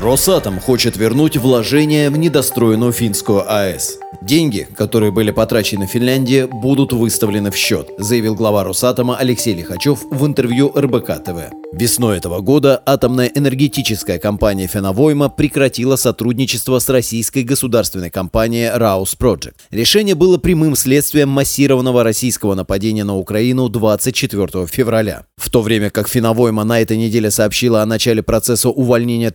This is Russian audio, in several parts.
Росатом хочет вернуть вложения в недостроенную финскую АЭС. Деньги, которые были потрачены в Финляндии, будут выставлены в счет, заявил глава Росатома Алексей Лихачев в интервью РБК ТВ. Весной этого года атомная энергетическая компания «Феновойма» прекратила сотрудничество с российской государственной компанией «Раус Project. Решение было прямым следствием массированного российского нападения на Украину 24 февраля. В то время как «Феновойма» на этой неделе сообщила о начале процесса увольнения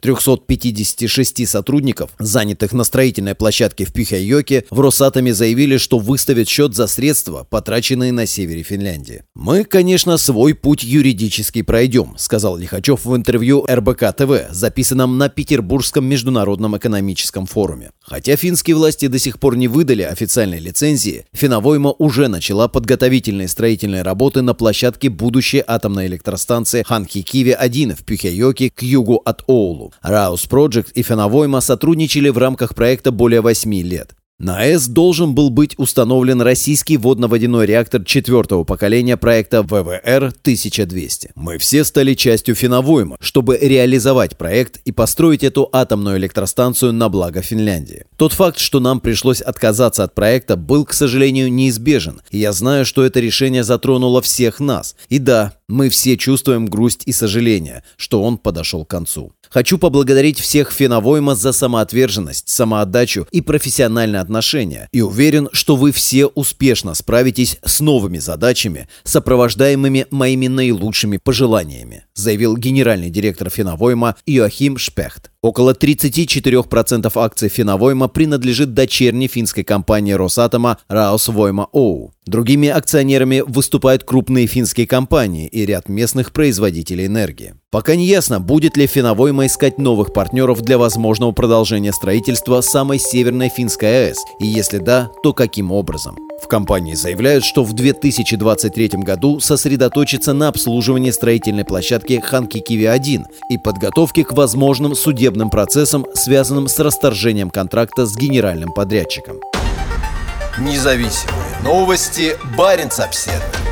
356 сотрудников, занятых на строительной площадке в Пюхайоке, в Росатоме заявили, что выставят счет за средства, потраченные на севере Финляндии. «Мы, конечно, свой путь юридически пройдем», сказал Лихачев в интервью РБК ТВ, записанном на Петербургском международном экономическом форуме. Хотя финские власти до сих пор не выдали официальной лицензии, Финовойма уже начала подготовительные строительные работы на площадке будущей атомной электростанции Ханхи-Киви-1 в Пюхейоке к югу от Оулу. Раус Project и Финовойма сотрудничали в рамках проекта более 8 лет. На АЭС должен был быть установлен российский водно-водяной реактор четвертого поколения проекта ВВР-1200. Мы все стали частью Финовойма, чтобы реализовать проект и построить эту атомную электростанцию на благо Финляндии. Тот факт, что нам пришлось отказаться от проекта, был, к сожалению, неизбежен, и я знаю, что это решение затронуло всех нас. И да, мы все чувствуем грусть и сожаление, что он подошел к концу. Хочу поблагодарить всех Феновойма за самоотверженность, самоотдачу и профессиональное отношение. И уверен, что вы все успешно справитесь с новыми задачами, сопровождаемыми моими наилучшими пожеланиями, заявил генеральный директор Феновойма Иоахим Шпехт. Около 34% акций Финовойма принадлежит дочерней финской компании Росатома Раосвойма Оу. Другими акционерами выступают крупные финские компании и ряд местных производителей энергии. Пока не ясно, будет ли Финовойма искать новых партнеров для возможного продолжения строительства самой северной финской АЭС, и если да, то каким образом. В компании заявляют, что в 2023 году сосредоточится на обслуживании строительной площадки Ханки-Киви-1 и подготовке к возможным судебным процессам, связанным с расторжением контракта с генеральным подрядчиком. Независимые новости. Барин обседный.